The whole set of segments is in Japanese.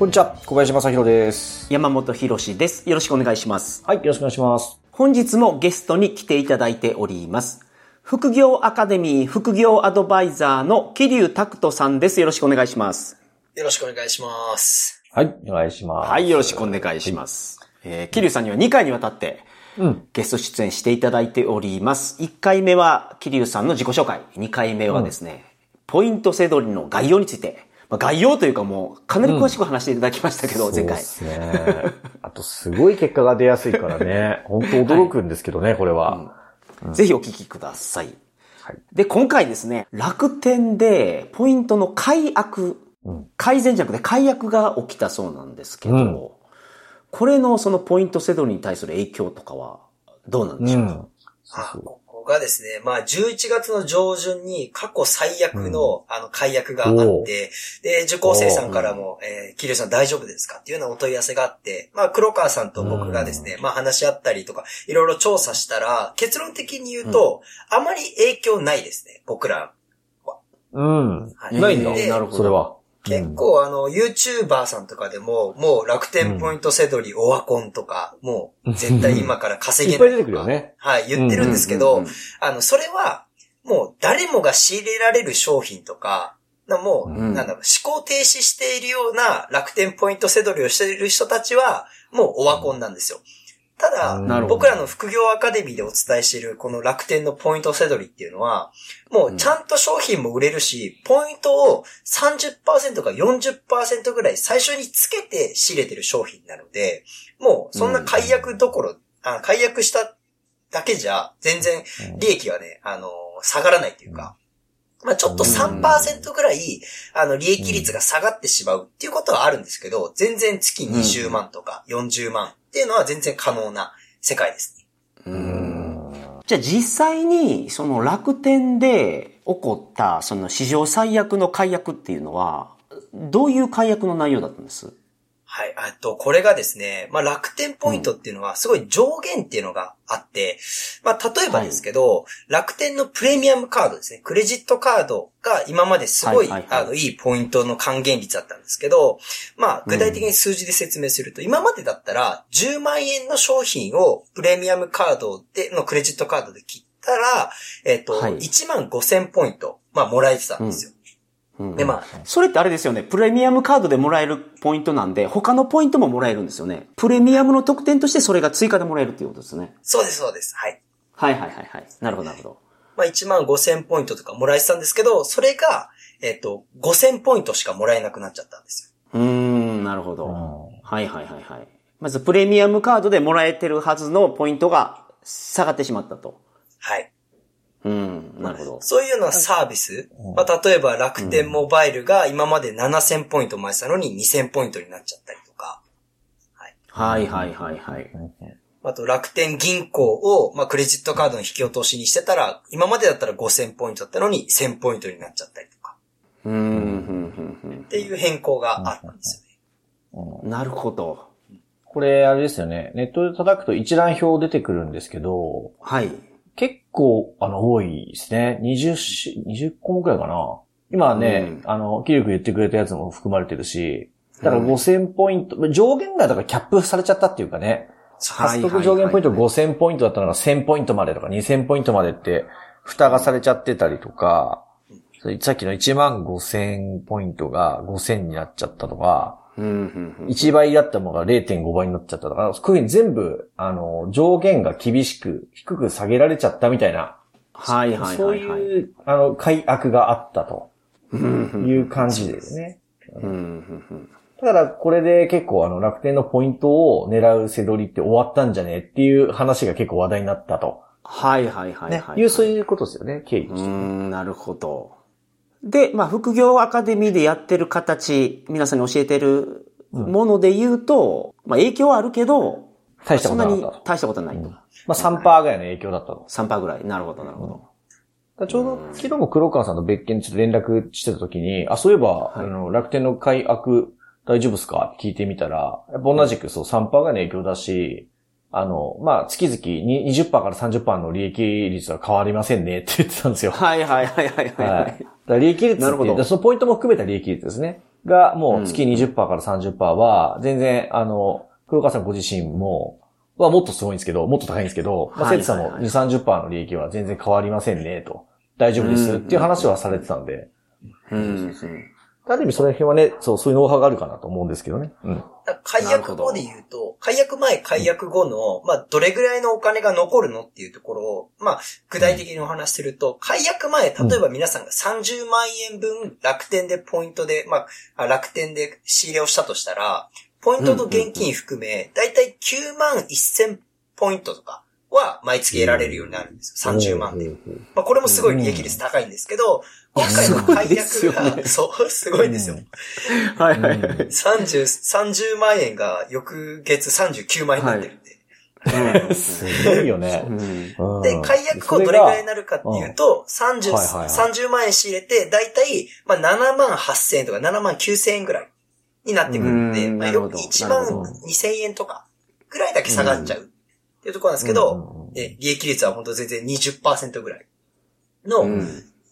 こんにちは、小林正宏です。山本博史です。よろしくお願いします。はい、よろしくお願いします。本日もゲストに来ていただいております。副業アカデミー副業アドバイザーの桐生拓人さんです。よろしくお願いします。よろしくお願いします。はい、お願いします。はい、よろしくお願いします。えー、桐生さんには2回にわたって、うん。ゲスト出演していただいております。1回目は桐生さんの自己紹介。2回目はですね、ポイントセドリの概要について、まあ、概要というかもうかなり詳しく話していただきましたけど、前回。そうですね。あと、すごい結果が出やすいからね。本当驚くんですけどね、これは。ぜひお聞きください。はいで、今回ですね、楽天でポイントの解約、うん改善じゃなくて解約が起きたそうなんですけど、うんこれのそのポイントセドリに対する影響とかはどうなんでしょうか、あここがですね、まあ11月の上旬に過去最悪の、あの解約があって、で、受講生さんからも、えー、桐生さん大丈夫ですか？っていうようなお問い合わせがあって、まあ黒川さんと僕がですね、まあ話し合ったりとか、いろいろ調査したら、結論的に言うと、あまり影響ないですね、僕ら。うん。はいないんだ。でなるほどそれは。結構あの、YouTuber さんとかでも、もう楽天ポイントセドリ、オワコンとか、もう絶対今から稼げないいっぱい出てくるよね。はい、言ってるんですけどあの、それは、もう誰もが仕入れられる商品とか、なもう、うんなんだろう、思考停止しているような楽天ポイントセドリをしている人たちは、もうオワコンなんですよ。なるほど。僕らの副業アカデミーでお伝えしているこの楽天のポイントセドリっていうのは、もうちゃんと商品も売れるし、ポイントを30%か40%ぐらい最初につけて仕入れてる商品なので、もうそんな解約どころ、あ解約しただけじゃ全然利益はね、あの、下がらないというか、まあちょっと3%ぐらい、あの、利益率が下がってしまうっていうことはあるんですけど、全然月20万とか40万っていうのは全然可能な世界ですね。うん。じゃあ実際にその楽天で起こったその史上最悪の解約っていうのは、どういう解約の内容だったんです？はい。あと、これがですね、まあ、楽天ポイントっていうのは、すごい上限っていうのがあって、まあ、例えばですけど、楽天のプレミアムカードですね、クレジットカードが今まですごい、はいはいはいあの、いいポイントの還元率だったんですけど、まあ、具体的に数字で説明すると、今までだったら、10万円の商品をプレミアムカードで、のクレジットカードで切ったら、えっ、と、はい1万5000ポイント、まあ、もらえてたんですよ。うんで、まあ、それってあれですよね。プレミアムカードでもらえるポイントなんで、他のポイントももらえるんですよね。プレミアムの特典としてそれが追加でもらえるっていうことですね。そうです、そうです。はい。はいはいはいはい。なるほどなるほど。まあ1万5000ポイントとかもらえてたんですけど、それが、えっ、と、5000ポイントしかもらえなくなっちゃったんですよ。うーん、なるほど。うんはいはいはいはい。まずプレミアムカードでもらえてるはずのポイントが下がってしまったと。はい。うん、なるほど。そういうようなサービス、まあ例えば楽天モバイルが今まで7000ポイントもらえてたのに2000ポイントになっちゃったりとか、はいはいはいはい。あと楽天銀行を、まあクレジットカードの引き落としにしてたら、今までだったら5000ポイントだったのに1000ポイントになっちゃったりとか、うーん、ふんふんふんっていう変更があったんですよね。なるほど。これ、あれですよね。ネットで叩くと一覧表出てくるんですけど、はい。結構、あの、多いですね。20し、20個もくらいかな。今ね、うんあの、キリク言ってくれたやつも含まれてるし、だから5000ポイント、上限がだからキャップされちゃったっていうかね、はい獲得上限ポイント5000ポイントだったのが1000ポイントまでとか2000ポイントまでって、蓋がされちゃってたりとか、それさっきの1万5000ポイントが5000になっちゃったとか。1倍だったものが0.5倍になっちゃったとか、こういうふうに全部、あの、上限が厳しく、低く下げられちゃったみたいな、はいはいそうはいはい。いう、あの、改悪があったとうんうんいう感じですね。うんうんうんだから、これで結構あの、楽天のポイントを狙う背取りって終わったんじゃねっていう話が結構話題になったと。はいはいはいね。はい。いう、そういうことですよね、経緯として。ん、なるほど。で、まあ、副業アカデミーでやってる形、皆さんに教えてるもので言うと、まあ、影響はあるけど、大したそんなにことなかった。大したことはないと。まあ3%ぐらいの影響だったと。3%ぐらい。なるほど、なるほど。ちょうど昨日も黒川さんと別件にちょっと連絡してた時に、あ、そういえば、あの、楽天の解約大丈夫ですか？って聞いてみたら、やっぱ同じくそう3%ぐらいの影響だし、あの、まあ、月々に20%から30%の利益率は変わりませんねって言ってたんですよ。はいはいはいはいはい。はい。だから利益率ってなるほどそのポイントも含めた利益率ですね。が、もう月20%から30%は、全然、あの、黒川さんご自身も、はもっとすごいんですけど、もっと高いんですけど、まあ、はい生徒さんもはい2、30%の利益は全然変わりませんね、と。大丈夫ですっていう話はされてたんで、うんうんある意味その辺はね、そう、そういうノウハウがあるかなと思うんですけどね。うん。解約後で言うと、解約前、解約後の、まあ、どれぐらいのお金が残るのっていうところを、まあ、具体的にお話しすると、解約前、例えば皆さんが30万円分楽天でポイントで、まあ、あ楽天で仕入れをしたとしたら、ポイントと現金含め、だいたい9万1000ポイントとかは毎月得られるようになるんですよ。30万で。まあ、これもすごい利益率高いんですけど、今回の解すごいですよ約が、ね そう、すごいですよ。はいはいはい。30、30万円が翌月39万円になってるんで。すごいよね。で、解約後どれぐらいになるかっていうと、30、はいはいはい30万円仕入れて、だいたい、まあ、7万8000円とか7万9000円ぐらいになってくるんで、まあ、うんなるほど1万なるほど2000円とかぐらいだけ下がっちゃうっていうところなんですけど、うんうんうんで利益率は本当全然20%ぐらいの、うん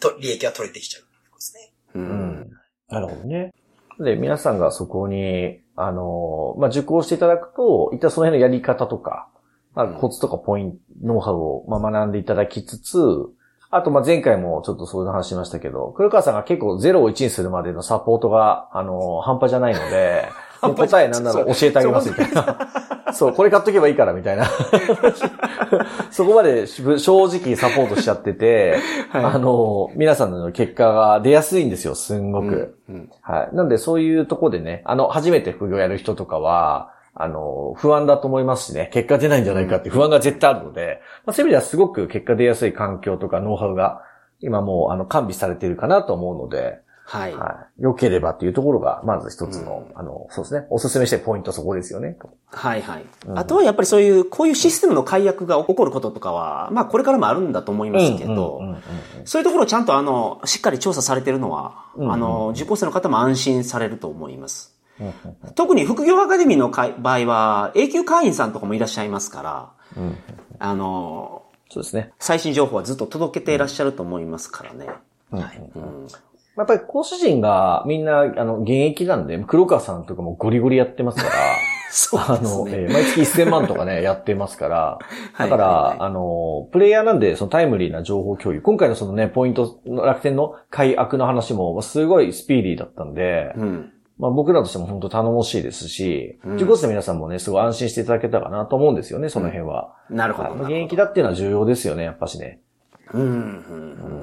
と利益が取れてきちゃうですね。ううんん。なるほどね。で、皆さんがそこに、あの、まあ、受講していただくと、一体その辺のやり方とか、まあ、コツとかポイント、ノウハウを、まあ、学んでいただきつつ、あと、ま、前回もちょっとそういう話しましたけど、黒川さんが結構0を1にするまでのサポートが、あの、半端じゃないので、答えなんだろう教えてあげますみたいな。そう、これ買っとけばいいからみたいな。そこまで正直サポートしちゃってて、はいあの、皆さんの結果が出やすいんですよ、すんごく。うんはい。なんで、そういうとこでね、あの、初めて副業やる人とかは、あの、不安だと思いますしね、結果出ないんじゃないかって不安が絶対あるので、まあ、そういう意味ではすごく結果出やすい環境とかノウハウが、今もう、あの、完備されているかなと思うので、はい。はい。良ければっていうところが、まず一つの、あの、そうですね、おすすめしたいポイントはそこですよね。はいはい。うんあとはやっぱりそういう、こういうシステムの解約が起こることとかは、まあこれからもあるんだと思いますけどうんうんうんうん、そういうところをちゃんとあの、しっかり調査されてるのは、うんうんあの、受講生の方も安心されると思います。うんうん特に副業アカデミーの会場合は、永久会員さんとかもいらっしゃいますから、うんうんあの、そうですね。最新情報はずっと届けていらっしゃると思いますからね。うんうんうんやっぱり講師陣がみんな、あの、現役なんで、黒川さんとかもゴリゴリやってますから、そうあの、えー毎月1000万とかね、やってますから、はいだから、はいはいあの、プレイヤーなんで、そのタイムリーな情報共有。今回のそのね、ポイント、楽天の解約の話も、すごいスピーディーだったんで、うん。まあ僕らとしても本当頼もしいですし、うん受講生の皆さんもね、すごい安心していただけたかなと思うんですよね、その辺は。なるほど。はいなるほど現役だっていうのは重要ですよね、やっぱしね。うんうんうんうん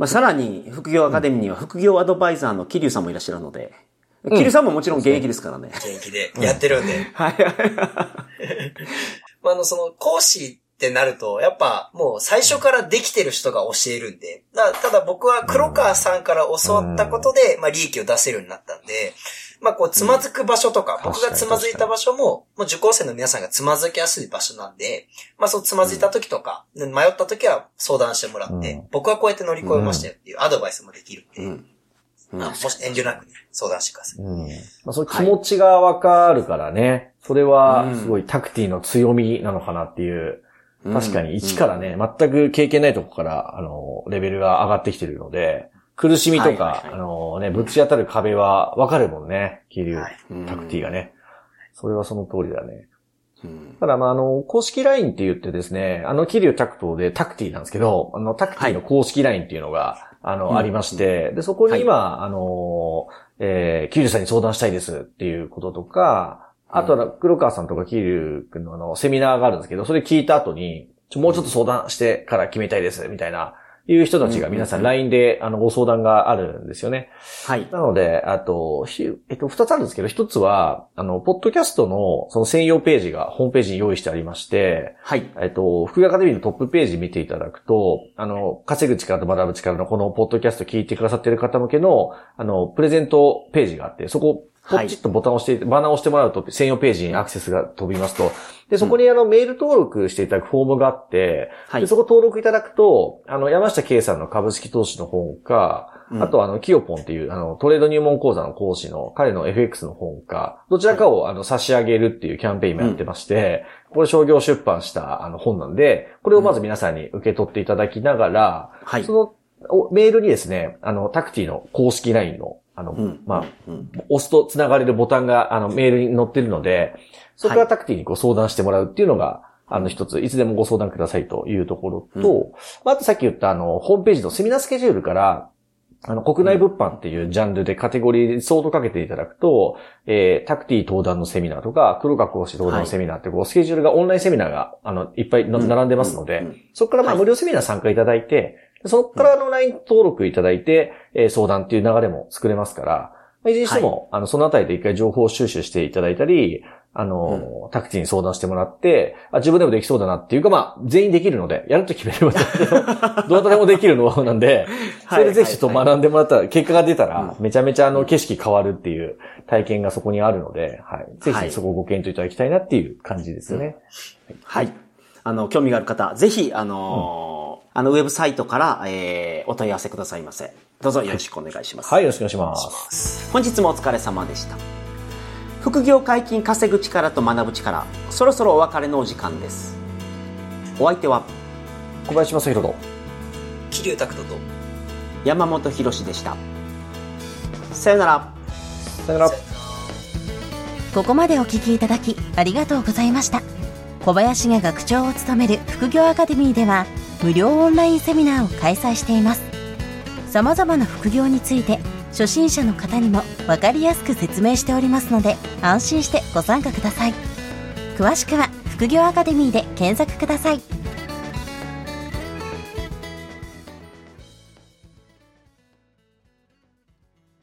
まあ、さらに、副業アカデミーには副業アドバイザーの桐生さんもいらっしゃるので、桐生さんももちろん現役ですからね。現役でやってるんで。は いはい。まあ、あの、その、講師ってなると、やっぱ、もう最初からできてる人が教えるんで、だただ僕は黒川さんから教わったことで、まあ、利益を出せるようになったんで、まあ、こう、つまずく場所とか、うん。僕がつまずいた場所も、もう受講生の皆さんがつまずきやすい場所なんで、まあ、そうつまずいた時とか、迷った時は相談してもらって、うん。僕はこうやって乗り越えましたよっていうアドバイスもできるんで、う。ん。まあもし遠慮なくね、相談してください。うん。まあ、そういう気持ちがわかるからね、それはすごいタクティの強みなのかなっていう。確かに一からね、全く経験ないとこから、あの、レベルが上がってきてるので、苦しみとか、はいはいはい。あのね、ぶち当たる壁はわかるもんね、気流、はい。タクティがね。それはその通りだね。うん。ただ、まあ、あの、公式 LINE って言ってですね、あの、キリュウタクトでタクティなんですけど、あの、タクティの公式 LINE っていうのが、あの、うん。ありまして、で、そこに今、あの、えー、キリュウさんに相談したいですっていうこととか、あとは、黒川さんとかキリュウ君のあの、セミナーがあるんですけど、それ聞いた後に、ちょもうちょっと相談してから決めたいです、みたいないう人たちが皆さん LINE であのご相談があるんですよね。はい。なので、あと、ひえっと、二つあるんですけど、一つは、あの、ポッドキャストのその専用ページがホームページに用意してありまして、はい。えっと、福井アカデミーのトップページ見ていただくと、あの、稼ぐ力と学ぶ力のこのポッドキャスト聞いてくださっている方向けの、あの、プレゼントページがあって、そこ、ポチッとボタンを押して、バナーを押してもらうと、専用ページにアクセスが飛びますと、で、そこにあの、メール登録していただくフォームがあって、はい。でそこ登録いただくと、あの、山下圭さんの株式投資の本か、うん。あとあの、キヨポンっていう、あの、トレード入門講座の講師の彼の FX の本か、どちらかをあの、差し上げるっていうキャンペーン今やってまして、これ商業出版したあの本なんで、これをまず皆さんに受け取っていただきながら、はい。そ。のおメールにですね、あの、タクティの公式 LINE の、あの、うん。まあ、うん。押すと繋がれるボタンが、あの、メールに載ってるので、そこからタクティにご相談してもらうっていうのが、あの、一つ、いつでもご相談くださいというところと、まあ、あとさっき言った、あの、ホームページのセミナースケジュールから、あの、国内物販っていうジャンルでカテゴリーで相当かけていただくと、えー、タクティ登壇のセミナーとか、黒川講師登壇のセミナーって、こう、スケジュールがオンラインセミナーが、あの、いっぱい並んでますので、うんうんそこからまあ、はい無料セミナー参加いただいて、そこからあの LINE 登録いただいて、えー相談っていう流れも作れますから、まあいずれにしても、あの、そのあたりで一回情報収集していただいたり、あの、タクティに相談してもらって、あ自分でもできそうだなっていうか、まあ、全員できるので、やると決めれば、どなたでもできるノウハウなんで、それでぜひちょっと学んでもらったら、結果が出たら、めちゃめちゃあの、景色変わるっていう体験がそこにあるので、はい。ぜはい。ひそこをご検討いただきたいなっていう感じですよね。はい。あの、興味がある方、ぜひ、あのーあの、ウェブサイトから、えー、お問い合わせくださいませ。どうぞよろしくお願いします。はい、よろしくお願いします。本日もお疲れ様でした。副業解禁稼ぐ力と学ぶ力、そろそろお別れのお時間です。お相手は小林正宏と。桐生拓人と、山本博史でした。さよなら。さよなら。ここまでお聞きいただきありがとうございました小林が学長を務める副業アカデミーでは無料オンラインセミナーを開催しています。様々な副業について初心者の方にも分かりやすく説明しておりますので安心してご参加ください。詳しくは副業アカデミーで検索ください。